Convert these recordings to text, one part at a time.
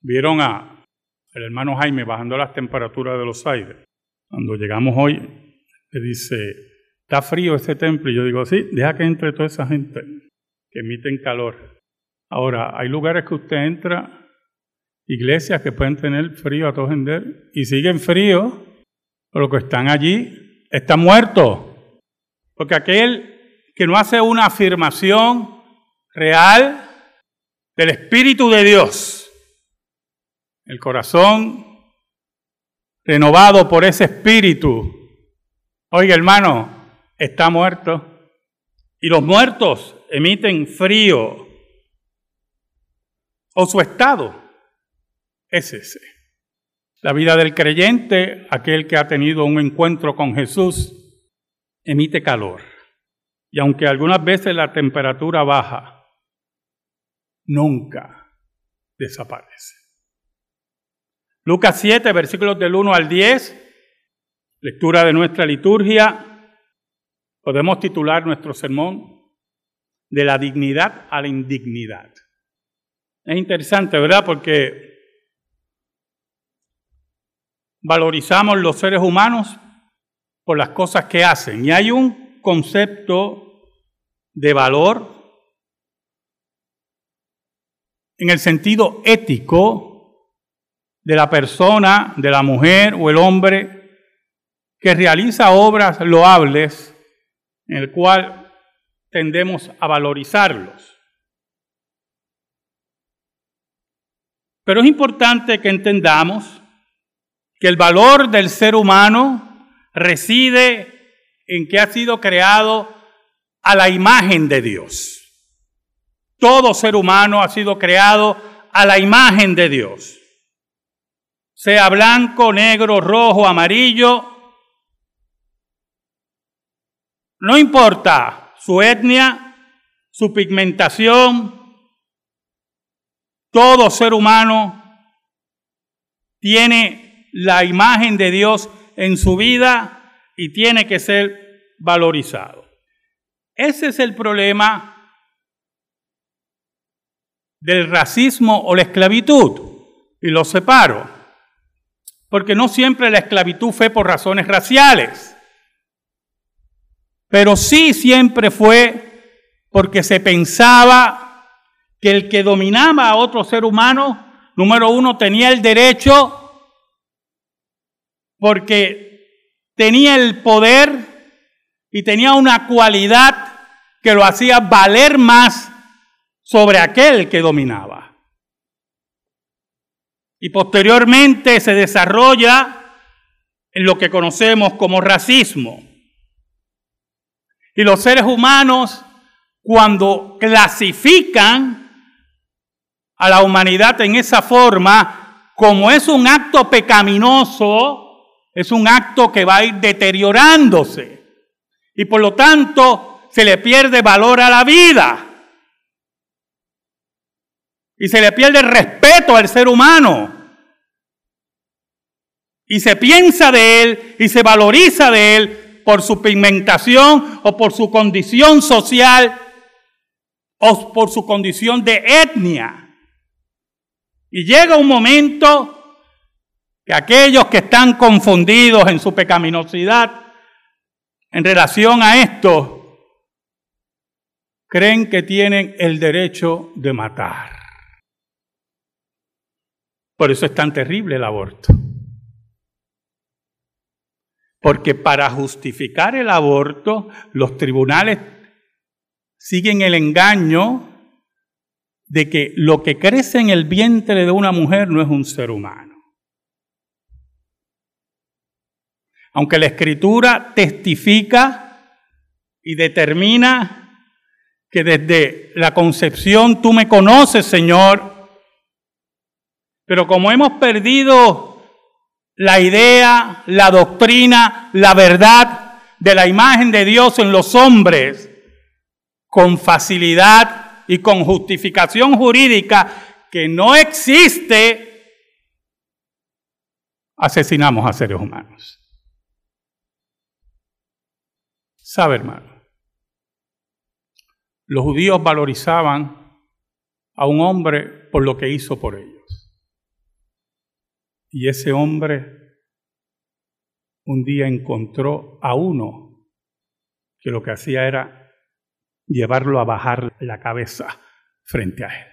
vieron a el hermano Jaime bajando las temperaturas de los aires. Cuando llegamos hoy, le dice, está frío este templo. Y yo digo, sí, deja que entre toda esa gente que emiten calor. Ahora, hay lugares que usted entra, iglesias que pueden tener frío a todo gender y siguen frío, pero los que están allí están muertos. Porque aquel que no hace una afirmación real del Espíritu de Dios, el corazón renovado por ese Espíritu, oiga hermano, está muerto. Y los muertos emiten frío. O su estado es ese. La vida del creyente, aquel que ha tenido un encuentro con Jesús, emite calor. Y aunque algunas veces la temperatura baja, nunca desaparece. Lucas 7, versículos del 1 al 10, lectura de nuestra liturgia, podemos titular nuestro sermón de la dignidad a la indignidad. Es interesante, ¿verdad? Porque valorizamos los seres humanos por las cosas que hacen. Y hay un concepto de valor en el sentido ético de la persona, de la mujer o el hombre que realiza obras loables en el cual tendemos a valorizarlos. Pero es importante que entendamos que el valor del ser humano reside en que ha sido creado a la imagen de Dios. Todo ser humano ha sido creado a la imagen de Dios. Sea blanco, negro, rojo, amarillo. No importa su etnia, su pigmentación. Todo ser humano tiene la imagen de Dios en su vida y tiene que ser valorizado. Ese es el problema del racismo o la esclavitud. Y lo separo. Porque no siempre la esclavitud fue por razones raciales. Pero sí siempre fue porque se pensaba que el que dominaba a otro ser humano, número uno, tenía el derecho porque tenía el poder y tenía una cualidad que lo hacía valer más sobre aquel que dominaba. Y posteriormente se desarrolla en lo que conocemos como racismo. Y los seres humanos, cuando clasifican a la humanidad en esa forma, como es un acto pecaminoso, es un acto que va a ir deteriorándose. Y por lo tanto se le pierde valor a la vida. Y se le pierde respeto al ser humano. Y se piensa de él y se valoriza de él por su pigmentación o por su condición social o por su condición de etnia. Y llega un momento que aquellos que están confundidos en su pecaminosidad en relación a esto, creen que tienen el derecho de matar. Por eso es tan terrible el aborto. Porque para justificar el aborto, los tribunales siguen el engaño de que lo que crece en el vientre de una mujer no es un ser humano. Aunque la escritura testifica y determina que desde la concepción tú me conoces, Señor, pero como hemos perdido la idea, la doctrina, la verdad de la imagen de Dios en los hombres, con facilidad y con justificación jurídica que no existe, asesinamos a seres humanos. Sabe, hermano, los judíos valorizaban a un hombre por lo que hizo por ellos. Y ese hombre un día encontró a uno que lo que hacía era llevarlo a bajar la cabeza frente a él.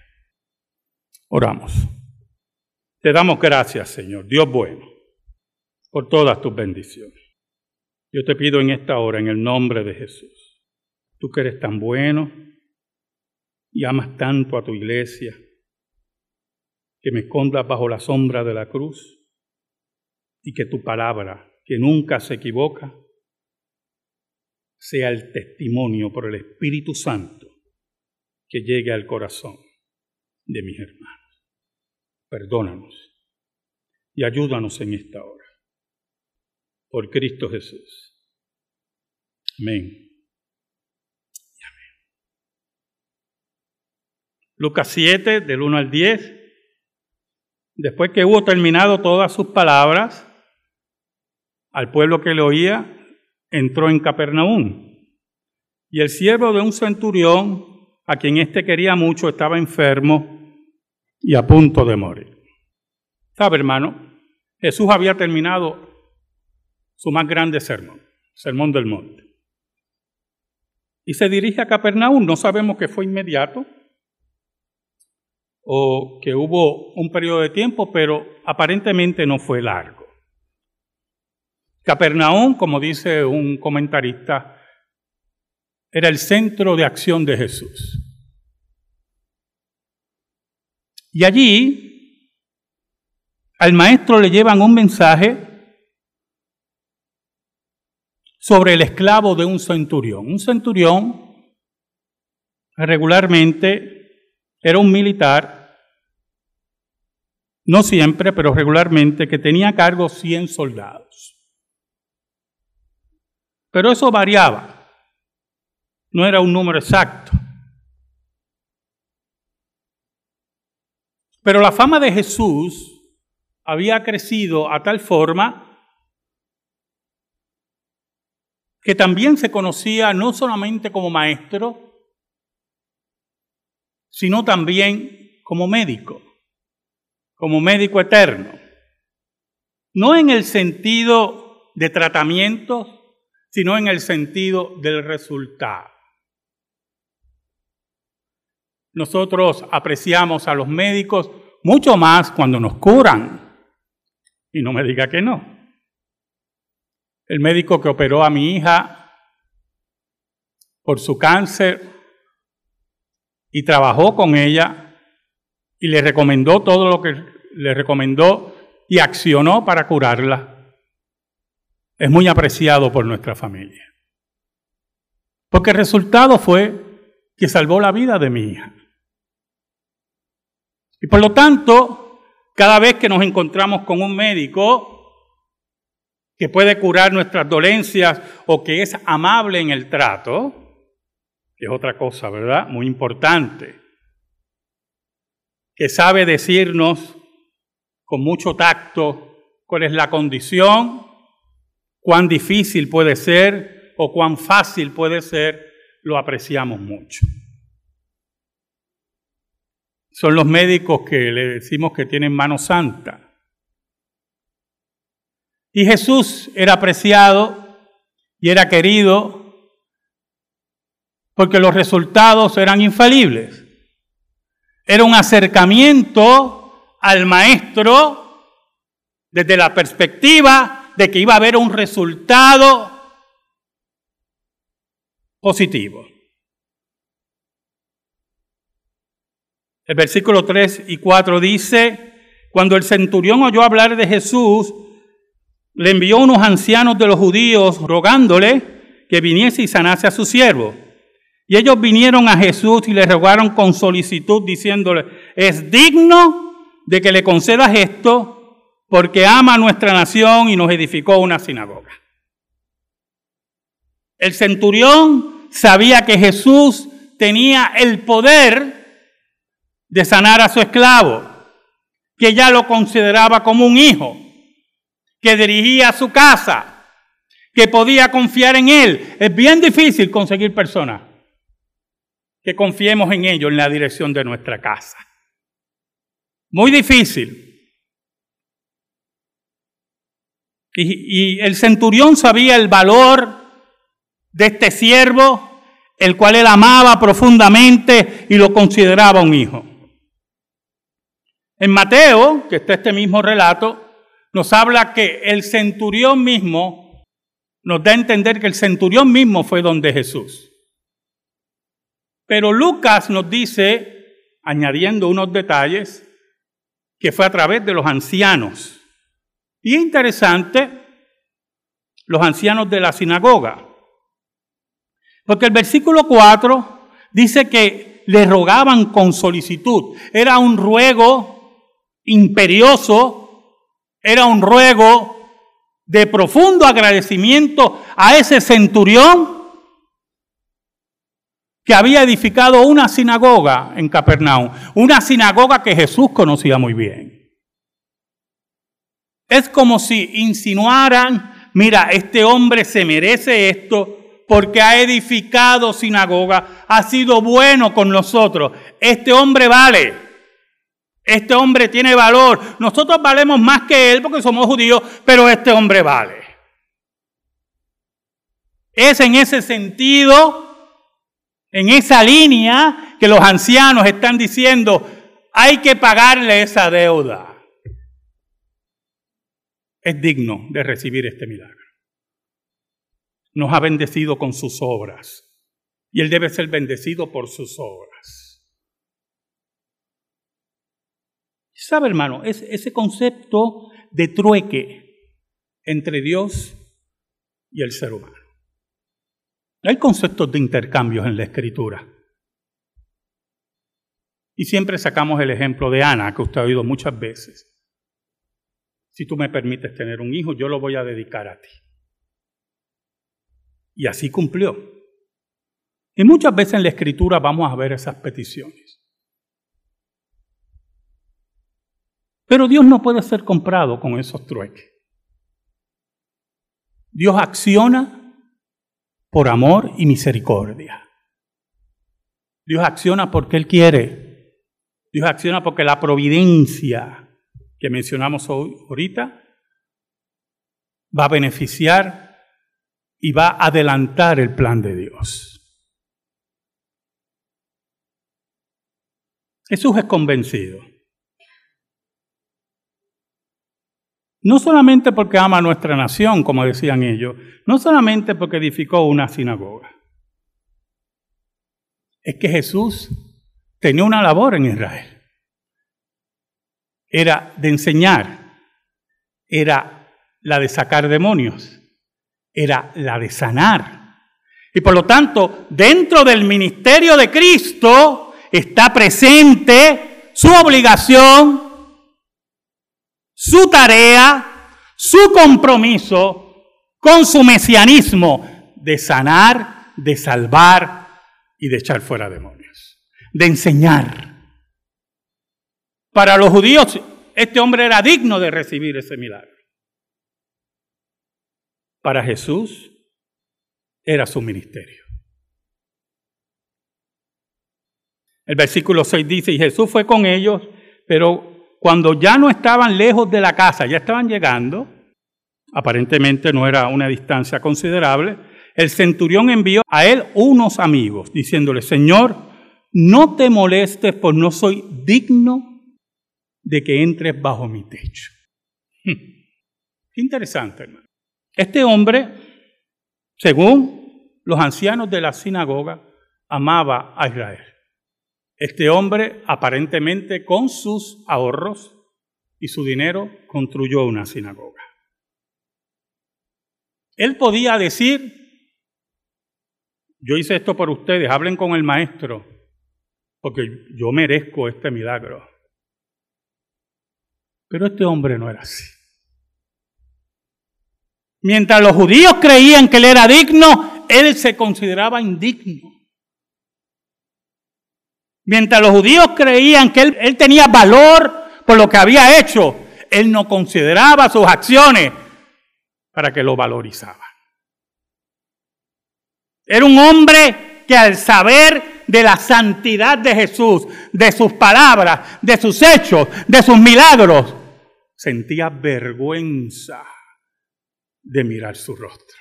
Oramos. Te damos gracias, Señor, Dios bueno, por todas tus bendiciones. Yo te pido en esta hora, en el nombre de Jesús, tú que eres tan bueno y amas tanto a tu iglesia, que me escondas bajo la sombra de la cruz y que tu palabra, que nunca se equivoca, sea el testimonio por el Espíritu Santo que llegue al corazón de mis hermanos. Perdónanos y ayúdanos en esta hora. Por Cristo Jesús. Amén. Lucas 7, del 1 al 10. Después que hubo terminado todas sus palabras, al pueblo que le oía, entró en Capernaum. Y el siervo de un centurión, a quien éste quería mucho, estaba enfermo y a punto de morir. ¿Sabe, hermano? Jesús había terminado su más grande sermón, Sermón del Monte. Y se dirige a Capernaum. No sabemos que fue inmediato o que hubo un periodo de tiempo, pero aparentemente no fue largo. Capernaum, como dice un comentarista, era el centro de acción de Jesús. Y allí al maestro le llevan un mensaje sobre el esclavo de un centurión. Un centurión regularmente era un militar, no siempre, pero regularmente, que tenía a cargo 100 soldados. Pero eso variaba. No era un número exacto. Pero la fama de Jesús había crecido a tal forma que también se conocía no solamente como maestro, sino también como médico, como médico eterno. No en el sentido de tratamientos, sino en el sentido del resultado. Nosotros apreciamos a los médicos mucho más cuando nos curan. Y no me diga que no. El médico que operó a mi hija por su cáncer y trabajó con ella y le recomendó todo lo que le recomendó y accionó para curarla es muy apreciado por nuestra familia. Porque el resultado fue que salvó la vida de mi hija. Y por lo tanto, cada vez que nos encontramos con un médico que puede curar nuestras dolencias o que es amable en el trato, es otra cosa, ¿verdad? Muy importante, que sabe decirnos con mucho tacto cuál es la condición cuán difícil puede ser o cuán fácil puede ser, lo apreciamos mucho. Son los médicos que le decimos que tienen mano santa. Y Jesús era apreciado y era querido porque los resultados eran infalibles. Era un acercamiento al maestro desde la perspectiva de que iba a haber un resultado positivo. El versículo 3 y 4 dice, cuando el centurión oyó hablar de Jesús, le envió unos ancianos de los judíos rogándole que viniese y sanase a su siervo. Y ellos vinieron a Jesús y le rogaron con solicitud diciéndole, es digno de que le concedas esto porque ama a nuestra nación y nos edificó una sinagoga. El centurión sabía que Jesús tenía el poder de sanar a su esclavo, que ya lo consideraba como un hijo, que dirigía su casa, que podía confiar en él. Es bien difícil conseguir personas que confiemos en ellos en la dirección de nuestra casa. Muy difícil. Y, el centurión sabía el valor de este siervo, el cual él amaba profundamente y lo consideraba un hijo. En Mateo, que está este mismo relato, nos habla que el centurión mismo, nos da a entender que el centurión mismo fue donde Jesús. Pero Lucas nos dice, añadiendo unos detalles, que fue a través de los ancianos. Y es interesante, los ancianos de la sinagoga. Porque el versículo 4 dice que le rogaban con solicitud. Era un ruego imperioso, era un ruego de profundo agradecimiento a ese centurión que había edificado una sinagoga en Capernaum, una sinagoga que Jesús conocía muy bien. Es como si insinuaran, mira, este hombre se merece esto porque ha edificado sinagoga, ha sido bueno con nosotros. Este hombre vale. Este hombre tiene valor. Nosotros valemos más que él porque somos judíos, pero este hombre vale. Es en ese sentido, en esa línea, que los ancianos están diciendo, hay que pagarle esa deuda. Es digno de recibir este milagro nos ha bendecido con sus obras y Él debe ser bendecido por sus obras. ¿Sabe, hermano? Es ese concepto de trueque entre Dios y el ser humano. Hay conceptos de intercambios en la escritura. Y siempre sacamos el ejemplo de Ana, que usted ha oído muchas veces. Si tú me permites tener un hijo, yo lo voy a dedicar a ti. Y así cumplió. Y muchas veces en la escritura vamos a ver esas peticiones. Pero Dios no puede ser comprado con esos trueques. Dios acciona por amor y misericordia. Dios acciona porque Él quiere. Dios acciona porque la providencia que mencionamos ahorita va a beneficiar y va a adelantar el plan de Dios. Jesús es convencido. No solamente porque ama a nuestra nación, como decían ellos, no solamente porque edificó una sinagoga. Es que Jesús tenía una labor en Israel. Era de enseñar, era la de sacar demonios, era la de sanar. Y por lo tanto, dentro del ministerio de Cristo está presente su obligación, su tarea, su compromiso con su mesianismo de sanar, de salvar y de echar fuera demonios, de enseñar. Para los judíos, este hombre era digno de recibir ese milagro. Para Jesús era su ministerio. El versículo 6 dice, y Jesús fue con ellos, pero cuando ya no estaban lejos de la casa, ya estaban llegando, aparentemente no era una distancia considerable, el centurión envió a él unos amigos, diciéndole, Señor, no te molestes, pues no soy digno de que entres bajo mi techo. Qué interesante, hermano. Este hombre, según los ancianos de la sinagoga, amaba a Israel. Este hombre, aparentemente con sus ahorros y su dinero, construyó una sinagoga. Él podía decir, yo hice esto por ustedes, hablen con el maestro, porque yo merezco este milagro. Pero este hombre no era así. Mientras los judíos creían que él era digno, él se consideraba indigno. Mientras los judíos creían que él, tenía valor por lo que había hecho, él no consideraba sus acciones para que lo valorizaban. Era un hombre que al saber de la santidad de Jesús, de sus palabras, de sus hechos, de sus milagros, sentía vergüenza de mirar su rostro.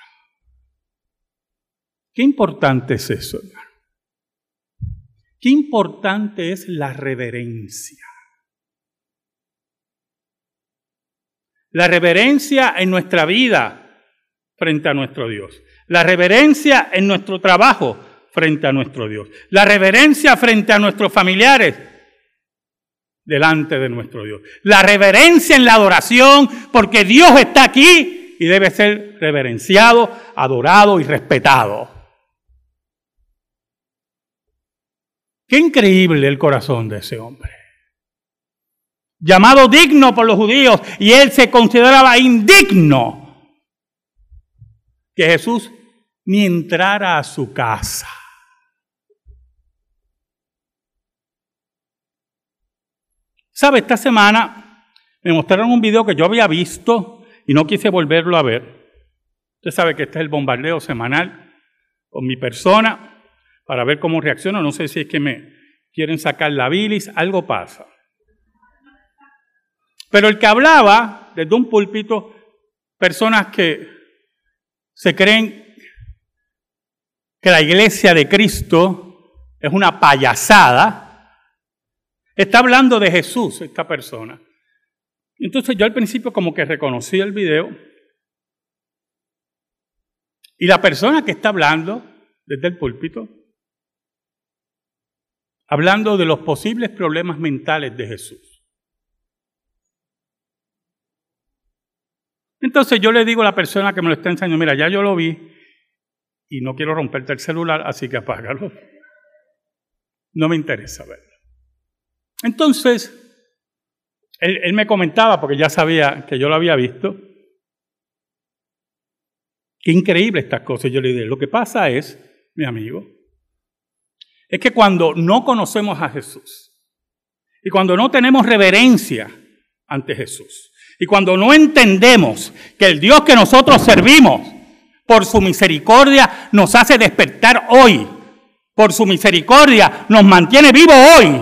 Qué importante es eso, hermano. Qué importante es la reverencia. La reverencia en nuestra vida frente a nuestro Dios. La reverencia en nuestro trabajo frente a nuestro Dios. La reverencia frente a nuestros familiares delante de nuestro Dios. La reverencia en la adoración porque Dios está aquí y debe ser reverenciado, adorado y respetado. Qué increíble el corazón de ese hombre. Llamado digno por los judíos y él se consideraba indigno que Jesús ni entrara a su casa. ¿Sabe? Esta semana me mostraron un video que yo había visto y no quise volverlo a ver. Usted sabe que este es el bombardeo semanal con mi persona para ver cómo reacciono. No sé si es que me quieren sacar la bilis, algo pasa. Pero el que hablaba desde un púlpito, personas que se creen que la iglesia de Cristo es una payasada, Está hablando de Jesús, esta persona. Entonces yo al principio como que reconocí el video y la persona que está hablando desde el púlpito, hablando de los posibles problemas mentales de Jesús. Entonces yo le digo a la persona que me lo está enseñando, mira, ya yo lo vi y no quiero romperte el celular, así que apágalo. No me interesa verlo. Entonces, él, me comentaba, porque ya sabía que yo lo había visto, qué increíble estas cosas. Yo le dije, lo que pasa es, mi amigo, es que cuando no conocemos a Jesús y cuando no tenemos reverencia ante Jesús y cuando no entendemos que el Dios que nosotros servimos por su misericordia nos hace despertar hoy, por su misericordia nos mantiene vivos hoy,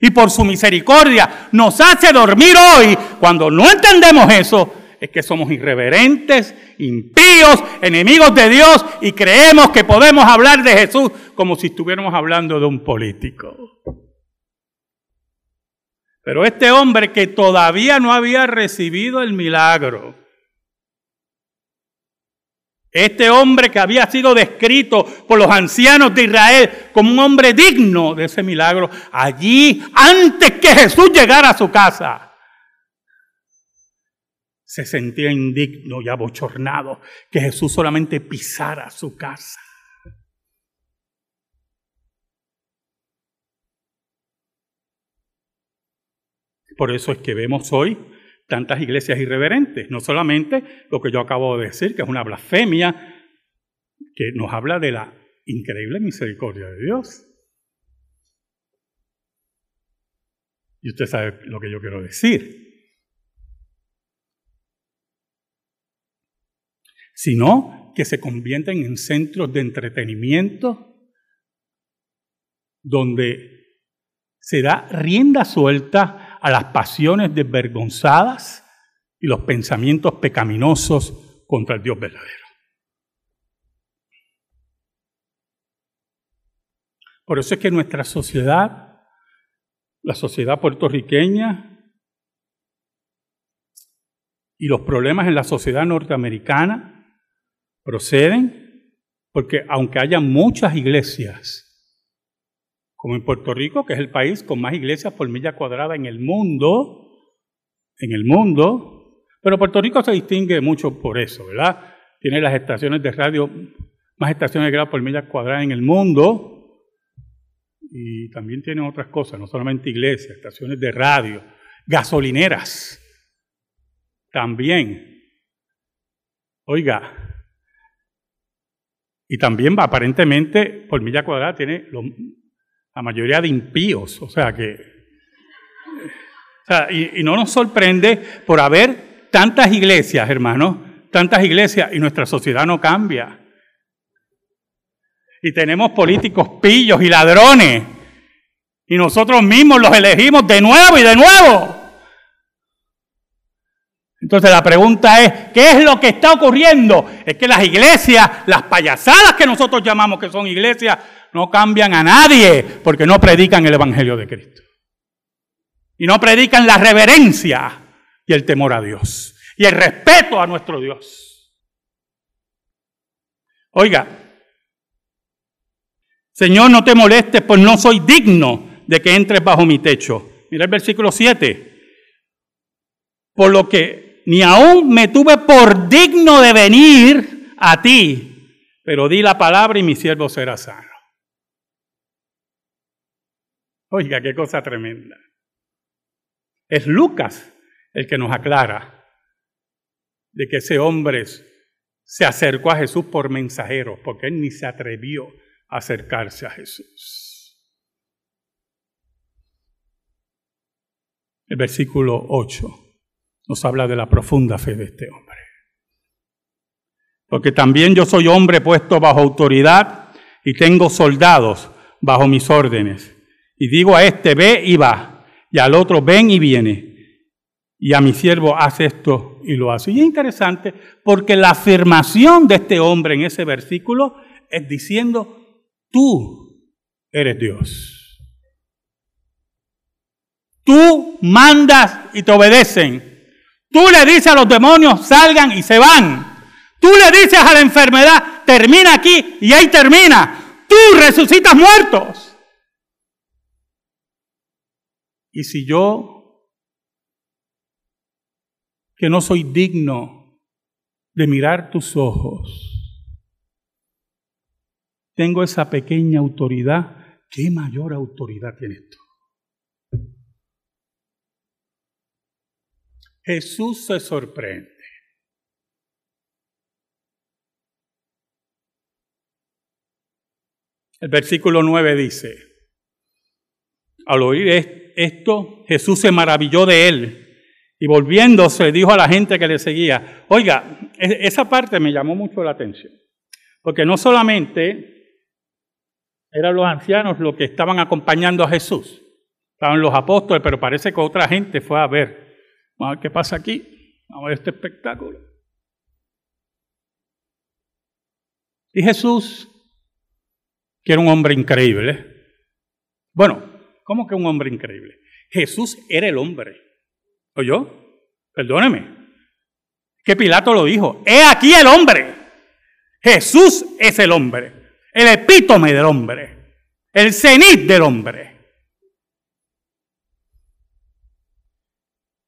y por su misericordia nos hace dormir hoy. Cuando no entendemos eso, es que somos irreverentes, impíos, enemigos de Dios y creemos que podemos hablar de Jesús como si estuviéramos hablando de un político. Pero este hombre que todavía no había recibido el milagro, este hombre que había sido descrito por los ancianos de Israel como un hombre digno de ese milagro, allí, antes que Jesús llegara a su casa, se sentía indigno y abochornado que Jesús solamente pisara su casa. Por eso es que vemos hoy tantas iglesias irreverentes. No solamente lo que yo acabo de decir, que es una blasfemia, que nos habla de la increíble misericordia de Dios. Y usted sabe lo que yo quiero decir. Sino que se convierten en centros de entretenimiento donde se da rienda suelta a las pasiones desvergonzadas y los pensamientos pecaminosos contra el Dios verdadero. Por eso es que nuestra sociedad, la sociedad puertorriqueña y los problemas en la sociedad norteamericana proceden porque aunque haya muchas iglesias como en Puerto Rico, que es el país con más iglesias por milla cuadrada en el mundo, en el mundo, pero Puerto Rico se distingue mucho por eso, ¿verdad? Tiene las estaciones de radio, más estaciones de grado por milla cuadrada en el mundo, y también tiene otras cosas, no solamente iglesias, estaciones de radio, gasolineras, también. Oiga, y también aparentemente por milla cuadrada tiene la mayoría de impíos. O sea que. y, no nos sorprende por haber tantas iglesias, hermanos, tantas iglesias y nuestra sociedad no cambia. Y tenemos políticos pillos y ladrones. Y nosotros mismos los elegimos de nuevo y de nuevo. Entonces la pregunta es, ¿qué es lo que está ocurriendo? Es que las iglesias, las payasadas que nosotros llamamos que son iglesias, no cambian a nadie porque no predican el Evangelio de Cristo. Y no predican la reverencia y el temor a Dios y el respeto a nuestro Dios. Oiga, Señor, no te molestes, pues no soy digno de que entres bajo mi techo. Mira el versículo 7. Por lo que ni aún me tuve por digno de venir a ti, pero di la palabra y mi siervo será sano. Oiga, qué cosa tremenda. Es Lucas el que nos aclara de que ese hombre se acercó a Jesús por mensajeros, porque él ni se atrevió a acercarse a Jesús. El versículo 8 nos habla de la profunda fe de este hombre. Porque también yo soy hombre puesto bajo autoridad y tengo soldados bajo mis órdenes. Y digo a este, ve y va, y al otro, ven y viene. Y a mi siervo, hace esto y lo hace. Y es interesante porque la afirmación de este hombre en ese versículo es diciendo, tú eres Dios. Tú mandas y te obedecen. Tú le dices a los demonios, salgan y se van. Tú le dices a la enfermedad, termina aquí y ahí termina. Tú resucitas muertos. Y si yo, que no soy digno de mirar tus ojos, tengo esa pequeña autoridad, ¿qué mayor autoridad tienes tú? Jesús se sorprende. El versículo 9 dice, al oír esto, Jesús se maravilló de él y volviéndose dijo a la gente que le seguía, oiga, e-, esa parte me llamó mucho la atención, porque no solamente eran los ancianos los que estaban acompañando a Jesús, estaban los apóstoles, pero parece que otra gente fue a ver, vamos a ver qué pasa aquí, vamos a ver este espectáculo. Y Jesús, que era un hombre increíble, bueno, ¿Cómo que un hombre increíble? Jesús era el hombre. ¿Oyó? Perdóneme. Que Pilato lo dijo. He aquí el hombre. Jesús es el hombre. El epítome del hombre. El cenit del hombre.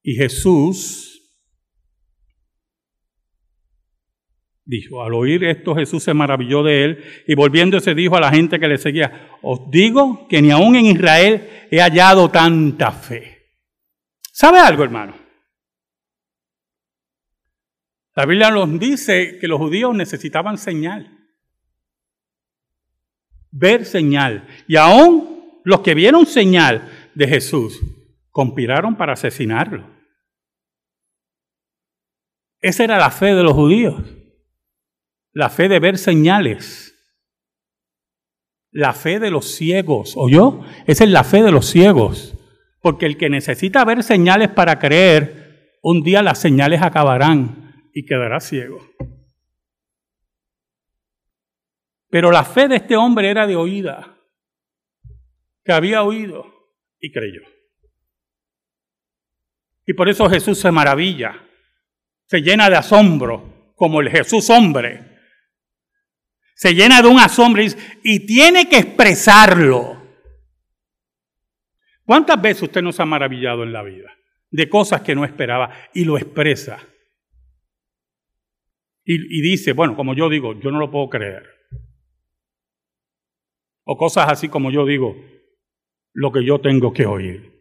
Y Jesús Dijo, al oír esto Jesús se maravilló de él y volviéndose dijo a la gente que le seguía, os digo que ni aún en Israel he hallado tanta fe. ¿Sabe algo, hermano? La Biblia nos dice que los judíos necesitaban señal. Ver señal. Y aún los que vieron señal de Jesús conspiraron para asesinarlo. Esa era la fe de los judíos. La fe de ver señales. La fe de los ciegos, ¿oyó? Esa es la fe de los ciegos. Porque el que necesita ver señales para creer, un día las señales acabarán y quedará ciego. Pero la fe de este hombre era de oída, que había oído y creyó. Y por eso Jesús se maravilla, se llena de asombro, como el Jesús hombre, se llena de un asombro y tiene que expresarlo. ¿Cuántas veces usted nos ha maravillado en la vida de cosas que no esperaba y lo expresa? Y, y, dice, bueno, como yo digo, yo no lo puedo creer. O cosas así como yo digo, lo que yo tengo que oír.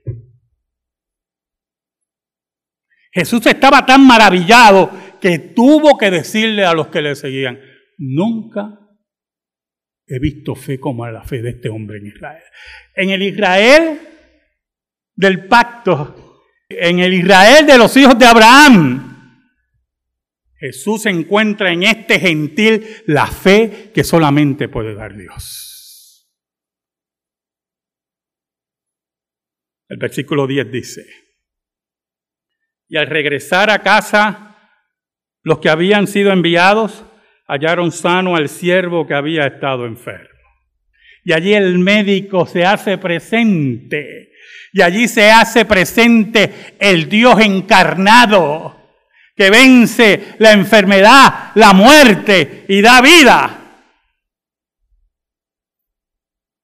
Jesús estaba tan maravillado que tuvo que decirle a los que le seguían, nunca he visto fe como la fe de este hombre en Israel. En el Israel del pacto, en el Israel de los hijos de Abraham, Jesús encuentra en este gentil la fe que solamente puede dar Dios. El versículo 10 dice, Y al regresar a casa, los que habían sido enviados hallaron sano al siervo que había estado enfermo. Y allí el médico se hace presente. Y allí se hace presente el Dios encarnado que vence la enfermedad, la muerte y da vida.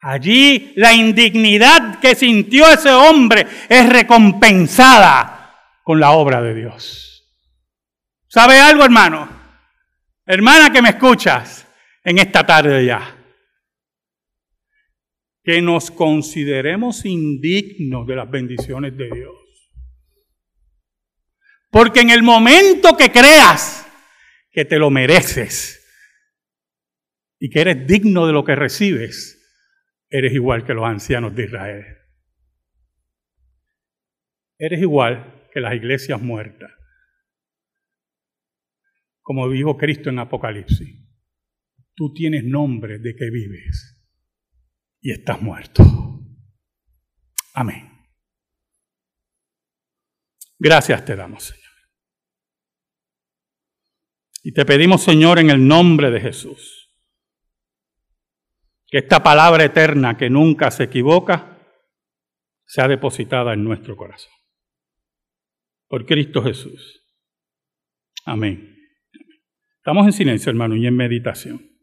Allí la indignidad que sintió ese hombre es recompensada con la obra de Dios. ¿Sabe algo, hermano? Hermana que me escuchas en esta tarde ya. Que nos consideremos indignos de las bendiciones de Dios. Porque en el momento que creas que te lo mereces y que eres digno de lo que recibes, eres igual que los ancianos de Israel. Eres igual que las iglesias muertas. Como dijo Cristo en Apocalipsis, tú tienes nombre de que vives y estás muerto. Amén. Gracias te damos, Señor. Y te pedimos, Señor, en el nombre de Jesús que esta palabra eterna que nunca se equivoca sea depositada en nuestro corazón. Por Cristo Jesús. Amén. Estamos en silencio, hermano, y en meditación.